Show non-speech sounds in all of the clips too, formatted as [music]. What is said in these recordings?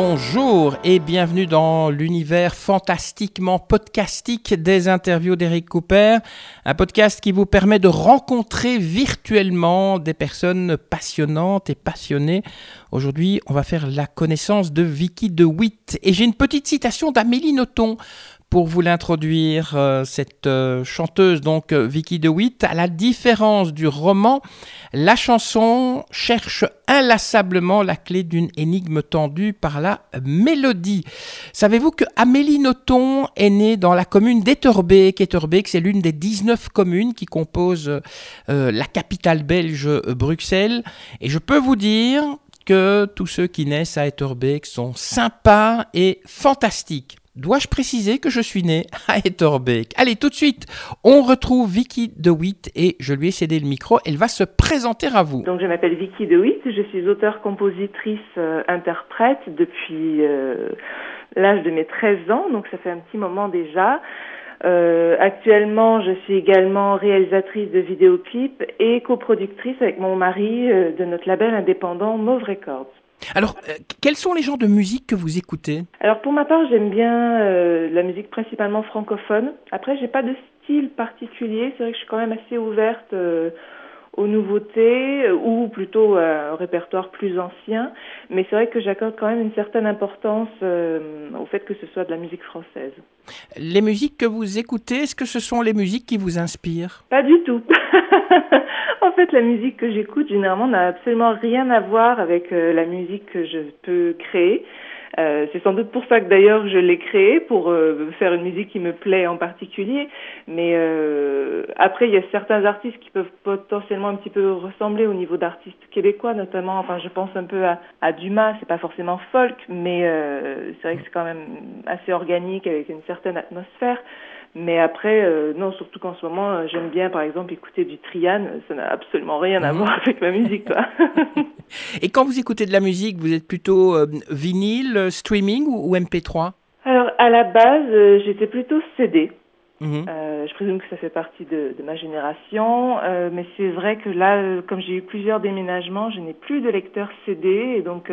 Bonjour et bienvenue dans l'univers fantastiquement podcastique des interviews d'Eric Cooper, un podcast qui vous permet de rencontrer virtuellement des personnes passionnantes et passionnées. Aujourd'hui, on va faire la connaissance de Vicky DeWitt et j'ai une petite citation d'Amélie Nothomb pour vous l'introduire, euh, cette euh, chanteuse, donc euh, Vicky DeWitt, à la différence du roman, la chanson cherche inlassablement la clé d'une énigme tendue par la mélodie. Savez-vous que Amélie Nothomb est née dans la commune d'Etterbeek Etterbeek, c'est l'une des 19 communes qui composent la capitale belge Bruxelles. Et je peux vous dire que tous ceux qui naissent à Etterbeek sont sympas et fantastiques. Dois-je préciser que je suis né à Etterbeek? Allez, tout de suite, on retrouve Vicky DeWitt et je lui ai cédé le micro. Elle va se présenter à vous. Donc je m'appelle Vicky DeWitt, je suis auteure-compositrice euh, interprète depuis euh, l'âge de mes 13 ans, donc ça fait un petit moment déjà. Euh, actuellement, je suis également réalisatrice de vidéoclips et coproductrice avec mon mari de notre label indépendant Mauve Records. Alors, euh, quels sont les genres de musique que vous écoutez Alors pour ma part, j'aime bien euh, la musique principalement francophone. Après, j'ai pas de style particulier. C'est vrai que je suis quand même assez ouverte euh, aux nouveautés ou plutôt à un répertoire plus ancien. Mais c'est vrai que j'accorde quand même une certaine importance au fait que ce soit de la musique française. Les musiques que vous écoutez, est-ce que ce sont les musiques qui vous inspirent? Pas du tout. [laughs] fait, la musique que j'écoute généralement n'a absolument rien à voir avec euh, la musique que je peux créer. Euh, c'est sans doute pour ça que d'ailleurs je l'ai créée, pour euh, faire une musique qui me plaît en particulier. Mais après, il y a certains artistes qui peuvent potentiellement un petit peu ressembler au niveau d'artistes québécois, notamment. Enfin, je pense un peu à, à Dumas. C'est pas forcément folk, mais c'est vrai que c'est quand même assez organique avec une certaine atmosphère. Mais après, euh, non, surtout qu'en ce moment, euh, j'aime bien, par exemple, écouter du Trian. Ça n'a absolument rien à voir avec ma musique. [laughs] Et quand vous écoutez de la musique, vous êtes plutôt euh, vinyle, streaming ou, ou MP3 Alors, à la base, j'étais plutôt CD. Mhm. Je présume que ça fait partie de, de ma génération, mais c'est vrai que là, comme j'ai eu plusieurs déménagements, je n'ai plus de lecteur CD, et donc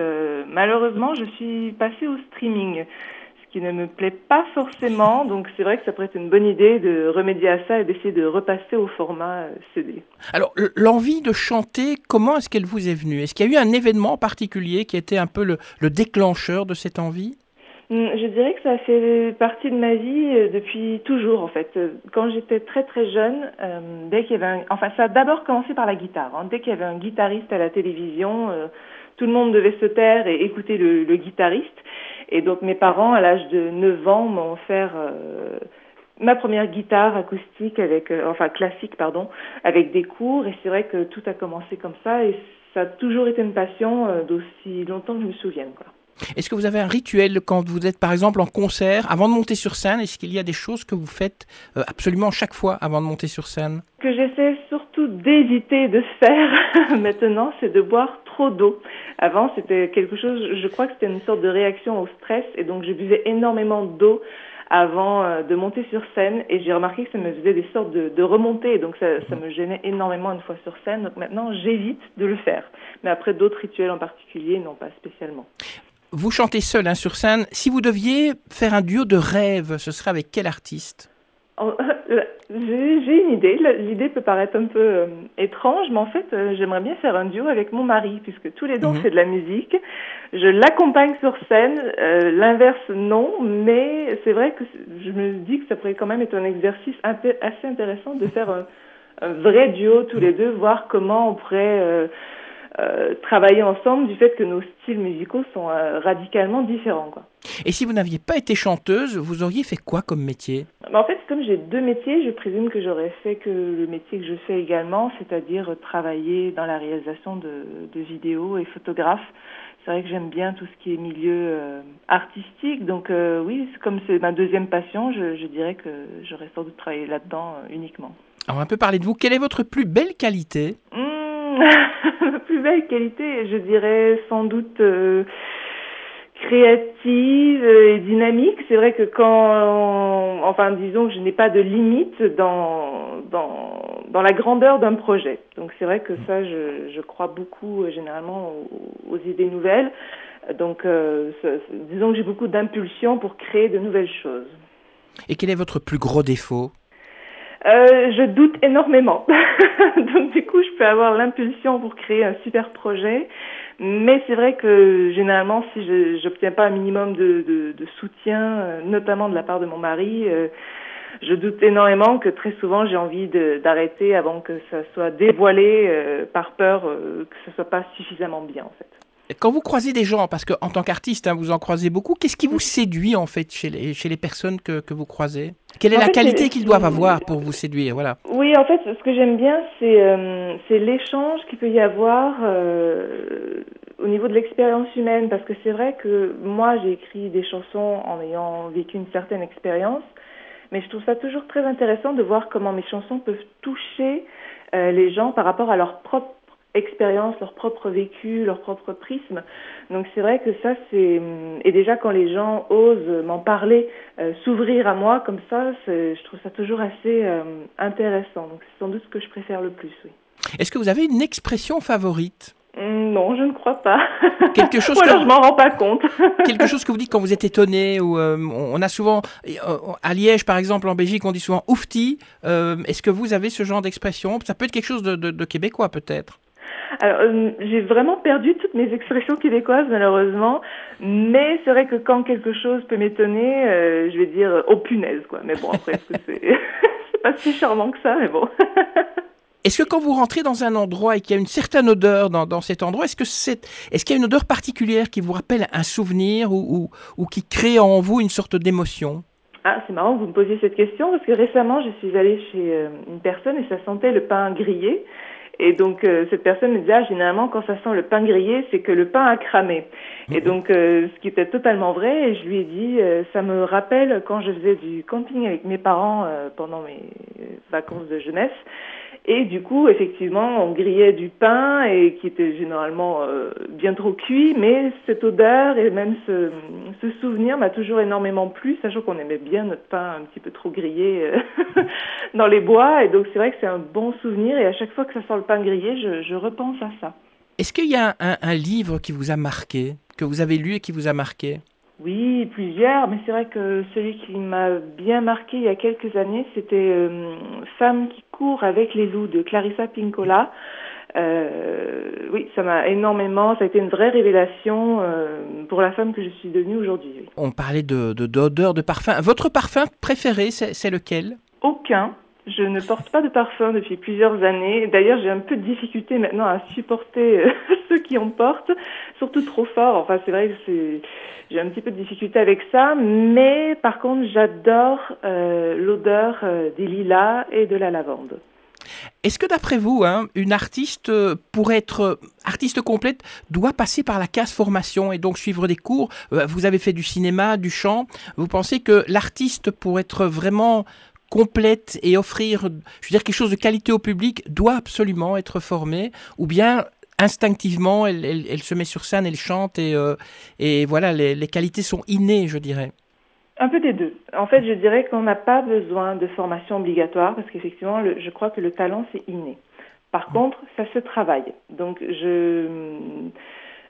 malheureusement, je suis passée au streaming, qui ne me plaît pas forcément. Donc c'est vrai que ça pourrait être une bonne idée de remédier à ça et d'essayer de repasser au format euh, CD. Alors, l'envie de chanter, comment est-ce qu'elle vous est venue? Est-ce qu'il y a eu un événement particulier qui était un peu le, le déclencheur de cette envie? Hmm, Je dirais que ça fait partie de ma vie euh, depuis toujours en fait. Euh, Quand j'étais très très jeune, euh, dès qu'il y avait un... enfin ça a d'abord commencé par la guitare. hein. Dès qu'il y avait un guitariste à la télévision, euh, tout le monde devait se taire et écouter le, le guitariste. Et donc mes parents, à l'âge de 9 ans, m'ont offert euh, ma première guitare acoustique avec, euh, enfin classique pardon, avec des cours. Et c'est vrai que tout a commencé comme ça et ça a toujours été une passion euh, d'aussi longtemps que je me souvienne. Quoi. Est-ce que vous avez un rituel quand vous êtes par exemple en concert, avant de monter sur scène Est-ce qu'il y a des choses que vous faites absolument chaque fois avant de monter sur scène? Que j'essaie surtout d'éviter de faire [laughs] maintenant, c'est de boire trop d'eau. Avant, c'était quelque chose, je crois que c'était une sorte de réaction au stress, et donc je buvais énormément d'eau avant euh, de monter sur scène, et j'ai remarqué que ça me faisait des sortes de, de remontées, donc ça, me gênait énormément une fois sur scène. Donc maintenant, j'évite de le faire. Mais après, d'autres rituels en particulier, non pas spécialement. Vous chantez seul hein, sur scène. Si vous deviez faire un duo de rêve, ce serait avec quel artiste? [laughs] J'ai j'ai une idée. L'idée peut paraître un peu euh, étrange, mais en fait, euh, j'aimerais bien faire un duo avec mon mari, puisque tous les deux on Mhm. fait de la musique. Je l'accompagne sur scène. euh, L'inverse, non, mais c'est vrai que je me dis que ça pourrait quand même être un exercice assez intéressant de faire un, un vrai duo tous les deux, voir comment on pourrait euh, euh, travailler ensemble du fait que nos styles musicaux sont euh, radicalement différents, quoi. Et si vous n'aviez pas été chanteuse, vous auriez fait quoi comme métier? Mais en fait, comme j'ai deux métiers, je présume que j'aurais fait que le métier que je fais également, c'est-à-dire travailler dans la réalisation de, de vidéos et photographe. C'est vrai que j'aime bien tout ce qui est milieu euh, artistique, donc euh, oui, comme c'est ma deuxième passion, je, je dirais que j'aurais sans doute travaillé là-dedans euh, uniquement. Alors, on va un peu parler de vous. Quelle est votre plus belle qualité? Mmh, ma [laughs] plus belle qualité, je dirais sans doute euh, créative et dynamique. C'est vrai que quand, enfin, disons que je n'ai pas de limite dans dans dans la grandeur d'un projet. Donc c'est vrai que ça, je, je crois beaucoup euh, généralement aux, idées nouvelles. Donc euh, disons que j'ai beaucoup d'impulsion pour créer de nouvelles choses. Et quel est votre plus gros défaut? Euh, je doute énormément. [laughs] [laughs] Donc du coup, je peux avoir l'impulsion pour créer un super projet, mais c'est vrai que généralement, si je n'obtiens pas un minimum de, soutien, euh, notamment de la part de mon mari, euh, je doute énormément que très souvent j'ai envie d'arrêter avant que ça soit dévoilé euh, par peur que ce soit pas suffisamment bien en fait. Quand vous croisez des gens, parce qu'en tant qu'artiste, hein, vous en croisez beaucoup, qu'est-ce qui vous séduit en fait chez les, chez les personnes que, que vous croisez? Quelle est la qualité qu'ils doivent avoir pour vous séduire voilà. Oui, en fait, ce que j'aime bien, c'est euh, l'échange qu'il peut y avoir euh, au niveau de l'expérience humaine, parce que c'est vrai que moi, j'ai écrit des chansons en ayant vécu une certaine expérience, mais je trouve ça toujours très intéressant de voir comment mes chansons peuvent toucher euh, les gens par rapport à leur propre expérience, leur propre vécu, leur propre prisme. Donc c'est vrai que ça c'est et déjà quand les gens osent m'en parler, euh, s'ouvrir à moi comme ça, je trouve ça toujours assez euh, intéressant. Donc c'est sans doute ce que je préfère le plus. Oui. Est-ce que vous avez une expression favorite? Hum, non, je ne crois pas. Quelque [laughs] chose Ou alors je m'en rends pas compte. [laughs] quelque chose que vous dites quand vous êtes étonné ou euh, on a souvent à Liège par exemple en Belgique on dit souvent oufti. Est-ce que vous avez ce genre d'expression? Ça peut être quelque chose de, de québécois peut-être. Alors, euh, j'ai vraiment perdu toutes mes expressions québécoises, malheureusement. Mais c'est vrai que quand quelque chose peut m'étonner, euh, je vais dire euh, oh punaise, quoi. Mais bon, après, c'est [laughs] c'est pas si charmant que ça, mais bon. [laughs] Est-ce que quand vous rentrez dans un endroit et qu'il y a une certaine odeur dans, dans cet endroit, est-ce que c'est, est-ce qu'il y a une odeur particulière qui vous rappelle un souvenir ou, ou, ou qui crée en vous une sorte d'émotion? Ah, c'est marrant que vous me posiez cette question parce que récemment, je suis allée chez une personne et ça sentait le pain grillé. Et donc euh, cette personne me disait ah, généralement quand ça sent le pain grillé, c'est que le pain a cramé. Et donc euh, ce qui était totalement vrai. Et je lui ai dit euh, ça me rappelle quand je faisais du camping avec mes parents pendant mes vacances de jeunesse. Et du coup, effectivement, on grillait du pain et qui était généralement euh, bien trop cuit, mais cette odeur et même ce, souvenir m'a toujours énormément plu, sachant qu'on aimait bien notre pain un petit peu trop grillé euh, [laughs] dans les bois. Et donc c'est vrai que c'est un bon souvenir et à chaque fois que ça sent le pain grillé, je, repense à ça. Est-ce qu'il y a un livre qui vous a marqué, que vous avez lu et qui vous a marqué? Oui, plusieurs, mais c'est vrai que celui qui m'a bien marqué il y a quelques années, c'était euh, Femme qui court avec les loups de Clarissa Pinkola. Euh, oui, ça m'a énormément, ça a été une vraie révélation euh, pour la femme que je suis devenue aujourd'hui. On parlait de d'odeur, de, de parfum. Votre parfum préféré, c'est lequel? Aucun. Je ne porte pas de parfum depuis plusieurs années. D'ailleurs, j'ai un peu de difficulté maintenant à supporter euh, [laughs] ceux qui en portent, surtout trop fort. Enfin, c'est vrai que j'ai un petit peu de difficulté avec ça, mais par contre, j'adore euh, l'odeur euh, des lilas et de la lavande. Est-ce que d'après vous, hein, une artiste, pour être artiste complète, doit passer par la case formation et donc suivre des cours? Vous avez fait du cinéma, du chant. Vous pensez que l'artiste, pour être vraiment complète et offrir, je veux dire, quelque chose de qualité au public doit absolument être formée, ou bien instinctivement, elle, elle, se met sur scène, elle chante et, euh, et voilà, les, les, qualités sont innées, je dirais. Un peu des deux. En fait, je dirais qu'on n'a pas besoin de formation obligatoire parce qu'effectivement, je crois que le talent, c'est inné. Par mmh. contre, ça se travaille. Donc, je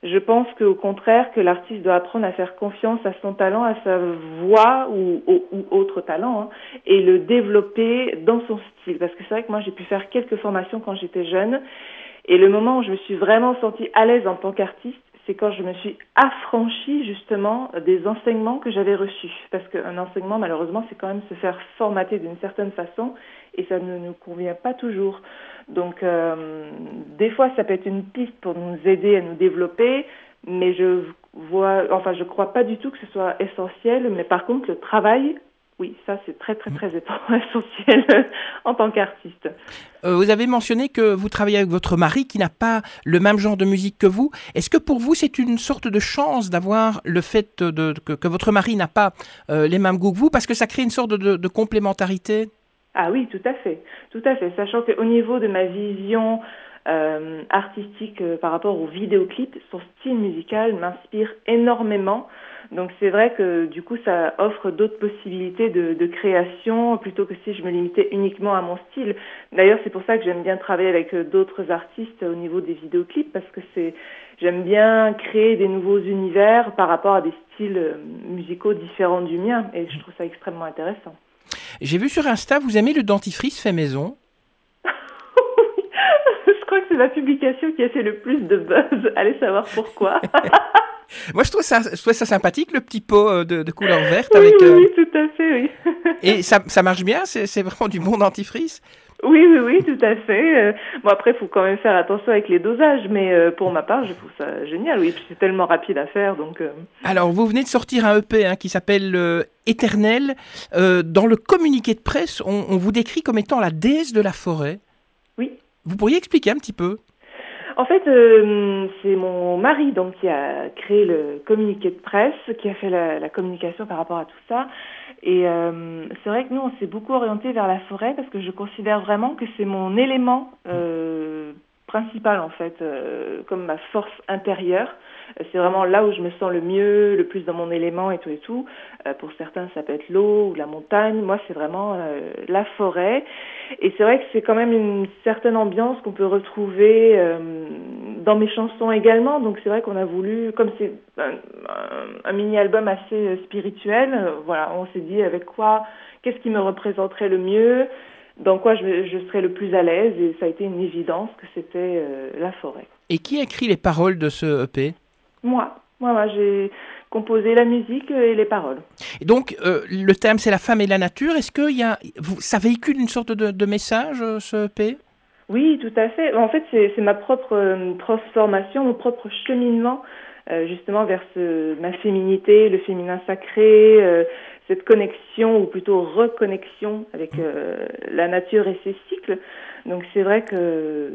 je pense qu'au contraire, que l'artiste doit apprendre à faire confiance à son talent, à sa voix ou, ou, autre talent, hein, et le développer dans son style. Parce que c'est vrai que moi, j'ai pu faire quelques formations quand j'étais jeune, et le moment où je me suis vraiment sentie à l'aise en tant qu'artiste, c'est quand je me suis affranchie justement des enseignements que j'avais reçus. Parce qu'un enseignement, malheureusement, c'est quand même se faire formater d'une certaine façon, et ça ne nous convient pas toujours. Donc, euh, des fois, ça peut être une piste pour nous aider à nous développer, mais je vois, enfin, je crois pas du tout que ce soit essentiel. Mais par contre, le travail, oui, ça c'est très très très [laughs] essentiel en tant qu'artiste. Euh, vous avez mentionné que vous travaillez avec votre mari qui n'a pas le même genre de musique que vous. Est-ce que pour vous c'est une sorte de chance d'avoir le fait de, que, votre mari n'a pas euh, les mêmes goûts que vous? Parce que ça crée une sorte de, de complémentarité ah oui, tout à fait, tout à fait. Sachant qu'au niveau de ma vision euh, artistique euh, par rapport au vidéoclip, son style musical m'inspire énormément. Donc c'est vrai que du coup ça offre d'autres possibilités de, création plutôt que si je me limitais uniquement à mon style. D'ailleurs c'est pour ça que j'aime bien travailler avec euh, d'autres artistes au niveau des vidéoclips parce que c'est j'aime bien créer des nouveaux univers par rapport à des styles musicaux différents du mien et je trouve ça extrêmement intéressant. J'ai vu sur Insta, vous aimez le dentifrice fait maison crois que c'est la publication qui a fait le plus de buzz. [laughs] Allez savoir pourquoi. [laughs] Moi, je trouve, ça, je trouve ça sympathique, le petit pot euh, de, couleur verte. Oui, avec, oui, oui, tout à fait, oui. Et ça, ça marche bien? C'est vraiment du bon dentifrice? Oui, oui, oui, tout à fait. Euh, bon, après, il faut quand même faire attention avec les dosages, mais euh, pour ma part, je trouve ça génial, oui. c'est tellement rapide à faire, donc... Alors, vous venez de sortir un EP hein, qui s'appelle Éternel. dans le communiqué de presse, on, on vous décrit comme étant la déesse de la forêt. Vous pourriez expliquer un petit peu? En fait, euh, c'est mon mari donc qui a créé le communiqué de presse, qui a fait la, la communication par rapport à tout ça. Et euh, c'est vrai que nous, on s'est beaucoup orienté vers la forêt parce que je considère vraiment que c'est mon élément euh, principal en fait, euh, comme ma force intérieure. C'est vraiment là où je me sens le mieux, le plus dans mon élément et tout et tout. Euh, pour certains, ça peut être l'eau ou la montagne. Moi, c'est vraiment euh, la forêt. Et c'est vrai que c'est quand même une certaine ambiance qu'on peut retrouver euh, dans mes chansons également. Donc c'est vrai qu'on a voulu, comme c'est un, un, mini-album assez spirituel, voilà, on s'est dit avec quoi, qu'est-ce qui me représenterait le mieux? Dans quoi je, je serais le plus à l'aise et ça a été une évidence que c'était la forêt. Et qui a écrit les paroles de ce EP moi. Moi, j'ai composé la musique et les paroles. Et donc, euh, le thème, c'est la femme et la nature. Est-ce que y a, ça véhicule une sorte de, de message, euh, ce EP Oui, tout à fait. En fait, c'est ma propre euh, transformation, mon propre cheminement, justement, vers ce, ma féminité, le féminin sacré, cette connexion, ou plutôt reconnexion avec la nature et ses cycles. Donc c'est vrai que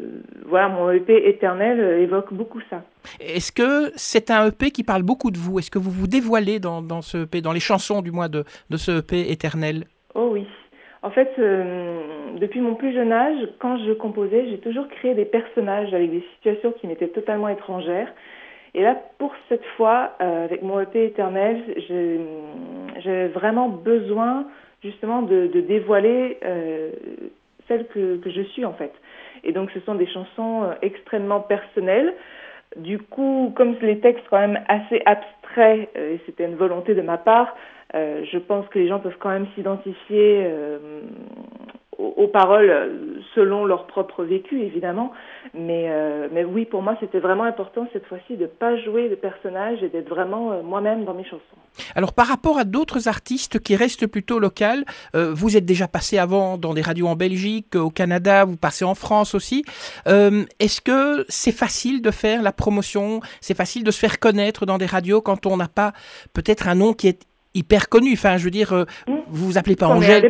voilà, mon EP éternel évoque beaucoup ça. Est-ce que c'est un EP qui parle beaucoup de vous? Est-ce que vous vous dévoilez dans, dans, ce EP, dans les chansons du moins de, de ce EP éternel? Oh oui. En fait, euh, depuis mon plus jeune âge, quand je composais, j'ai toujours créé des personnages avec des situations qui m'étaient totalement étrangères. Et là, pour cette fois, euh, avec mon EP éternel, j'ai vraiment besoin justement de, dévoiler euh, celle que, que, je suis en fait. Et donc ce sont des chansons euh, extrêmement personnelles. Du coup, comme les textes quand même assez abstraits, et c'était une volonté de ma part, je pense que les gens peuvent quand même s'identifier euh, aux, paroles selon leur propre vécu, évidemment. Mais, euh, mais oui, pour moi, c'était vraiment important cette fois-ci de ne pas jouer de personnage et d'être vraiment euh, moi-même dans mes chansons. Alors, par rapport à d'autres artistes qui restent plutôt locales, euh, vous êtes déjà passé avant dans des radios en Belgique, au Canada, vous passez en France aussi. Euh, Est-ce que c'est facile de faire la promotion? C'est facile de se faire connaître dans des radios quand on n'a pas peut-être un nom qui est hyper connu. Enfin, je veux dire, euh, mmh. vous vous appelez pas Angèle.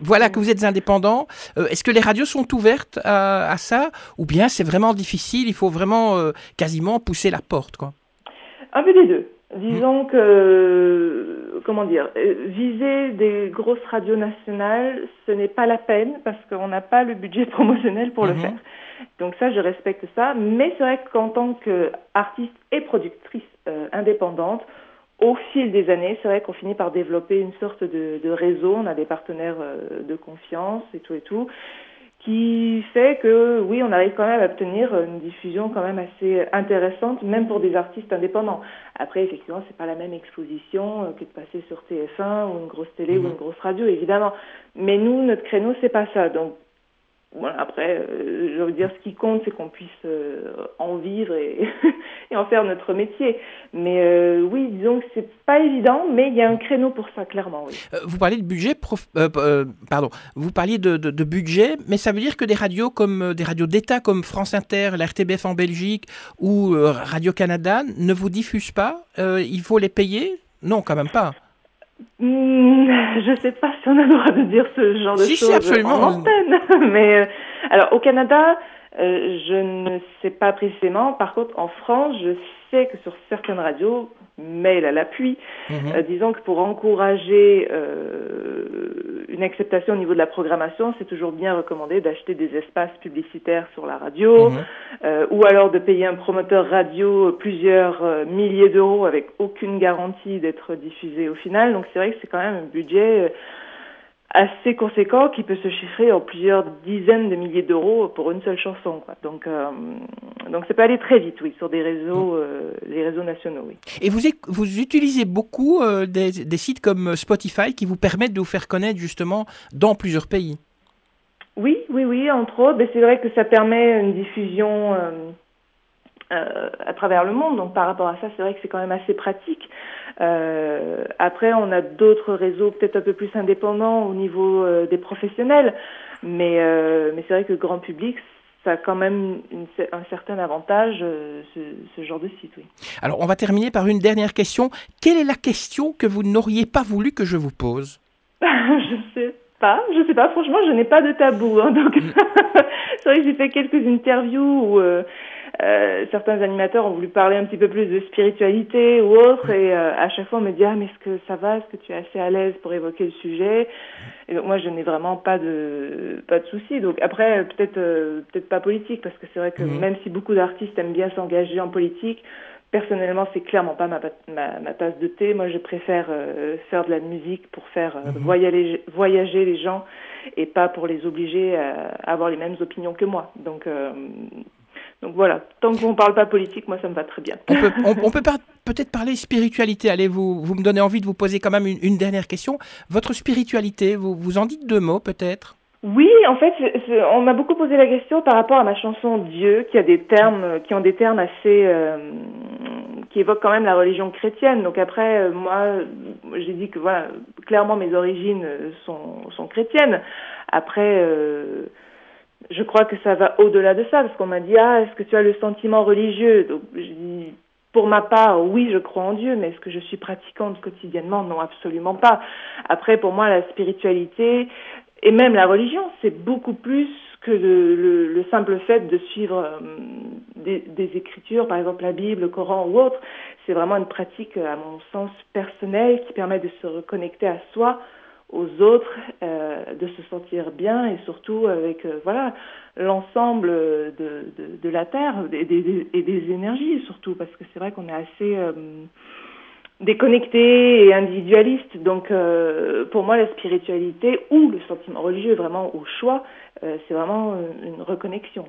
Voilà, que vous êtes indépendant. Euh, Est-ce que les radios sont ouvertes à, à ça Ou bien c'est vraiment difficile Il faut vraiment euh, quasiment pousser la porte, quoi? Un peu des deux. Disons mmh. que, comment dire, euh, viser des grosses radios nationales, ce n'est pas la peine parce qu'on n'a pas le budget [laughs] promotionnel pour mmh. le faire. Donc ça, je respecte ça. Mais c'est vrai qu'en tant qu'artiste et productrice euh, indépendante, au fil des années, c'est vrai qu'on finit par développer une sorte de, de, réseau. On a des partenaires euh, de confiance et tout et tout, qui fait que oui, on arrive quand même à obtenir une diffusion quand même assez intéressante, même pour des artistes indépendants. Après, effectivement, c'est pas la même exposition euh, que de passer sur TF1 ou une grosse télé mmh. ou une grosse radio, évidemment. Mais nous, notre créneau, c'est pas ça. Donc voilà, après, euh, je veux dire, ce qui compte, c'est qu'on puisse euh, en vivre [laughs] et, en faire notre métier. Mais euh, oui, disons que c'est pas évident, mais il y a un créneau pour ça, clairement, vous parlez de budget, pardon, vous parliez de, de, de, budget, mais ça veut dire que des radios comme des radios d'État comme France Inter, la RTBF en Belgique ou Radio Canada ne vous diffusent pas Il faut les payer? Non, quand même pas. Mmh, je sais pas si on a le droit de dire ce genre de choses si, en antenne, [laughs] mais euh, alors au Canada, euh, je ne sais pas précisément. Par contre, en France, je sais que sur certaines radios, mail à l'appui. Mhm. Euh, disons que pour encourager euh, une acceptation au niveau de la programmation, c'est toujours bien recommandé d'acheter des espaces publicitaires sur la radio, Mhm. euh, ou alors de payer un promoteur radio plusieurs euh, milliers d'euros avec aucune garantie d'être diffusé au final. Donc c'est vrai que c'est quand même un budget euh, assez conséquent qui peut se chiffrer en plusieurs dizaines de milliers d'euros pour une seule chanson. Quoi. Donc euh, donc ça peut aller très vite, oui, sur des réseaux, euh, les réseaux nationaux, oui. Et vous, vous utilisez beaucoup euh, des, des sites comme Spotify qui vous permettent de vous faire connaître justement dans plusieurs pays? Oui, oui, oui, entre autres. C'est vrai que ça permet une diffusion euh, à travers le monde. Donc par rapport à ça, c'est vrai que c'est quand même assez pratique. Euh, après, on a d'autres réseaux peut-être un peu plus indépendants au niveau euh, des professionnels. Mais, mais c'est vrai que le grand public, ça a quand même une un certain avantage, ce, ce genre de site, oui. Alors, on va terminer par une dernière question. Quelle est la question que vous n'auriez pas voulu que je vous pose? [laughs] Je sais pas, je sais pas. Franchement, je n'ai pas de tabou. hein, donc, [laughs] c'est vrai que j'ai fait quelques interviews où euh, euh, certains animateurs ont voulu parler un petit peu plus de spiritualité ou autre, et euh, à chaque fois on me dit ah mais est-ce que ça va, est-ce que tu es assez à l'aise pour évoquer le sujet? Et donc moi je n'ai vraiment pas de pas de souci. Donc après peut-être euh, peut-être pas politique parce que c'est vrai que Mhm. même si beaucoup d'artistes aiment bien s'engager en politique. Personnellement, c'est clairement pas ma, ma, ma tasse de thé. Moi, je préfère faire de la musique pour faire euh, voyager, voyager les gens et pas pour les obliger à avoir les mêmes opinions que moi. Donc, donc voilà. Tant qu'on parle pas politique, moi, ça me va très bien. On peut, [laughs] on, on peut par- peut-être parler spiritualité. Allez, vous, vous me donnez envie de vous poser quand même une, une dernière question. Votre spiritualité, vous, vous en dites deux mots peut-être? Oui, en fait, on m'a beaucoup posé la question par rapport à ma chanson Dieu, qui a des termes, qui ont des termes assez, euh, qui évoquent quand même la religion chrétienne. Donc après, euh, moi, j'ai dit que voilà, clairement mes origines euh, sont, sont chrétiennes. Après, euh, je crois que ça va au-delà de ça, parce qu'on m'a dit ah, est-ce que tu as le sentiment religieux? Donc j'ai dit pour ma part, oui, je crois en Dieu, mais est-ce que je suis pratiquante quotidiennement? Non, absolument pas. Après, pour moi, la spiritualité et même la religion, c'est beaucoup plus que le simple fait de suivre euh, des, des écritures, par exemple la Bible, le Coran ou autre. C'est vraiment une pratique, à mon sens, personnelle qui permet de se reconnecter à soi, aux autres, euh, de se sentir bien et surtout avec euh, voilà l'ensemble de, de, la terre et des, et des énergies surtout parce que c'est vrai qu'on est assez euh, déconnecté et individualiste. Donc, pour moi, la spiritualité ou le sentiment religieux, vraiment au choix, c'est vraiment une reconnexion.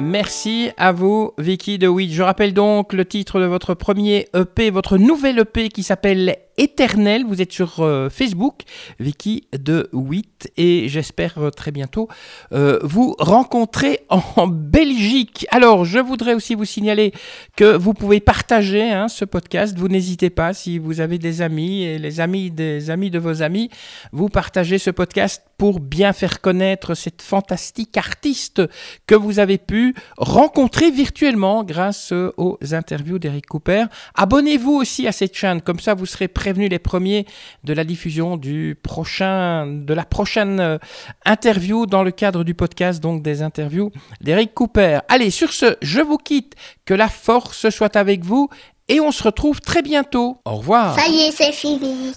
Merci à vous, Vicky de Witt. Je rappelle donc le titre de votre premier EP, votre nouvel EP qui s'appelle Éternel. Vous êtes sur euh, Facebook, Vicky de Witt, et j'espère euh, très bientôt euh, vous rencontrer en Belgique. Alors, je voudrais aussi vous signaler que vous pouvez partager hein, ce podcast. Vous n'hésitez pas, si vous avez des amis et les amis des amis de vos amis, vous partagez ce podcast pour bien faire connaître cette fantastique artiste que vous avez pu rencontrer virtuellement grâce aux interviews d'Eric Cooper. Abonnez-vous aussi à cette chaîne, comme ça vous serez prévenus les premiers de la diffusion du prochain, de la prochaine euh, interview dans le cadre du podcast, donc des interviews d'Eric Cooper. Allez, sur ce, je vous quitte, que la force soit avec vous et on se retrouve très bientôt. Au revoir. Ça y est, c'est fini.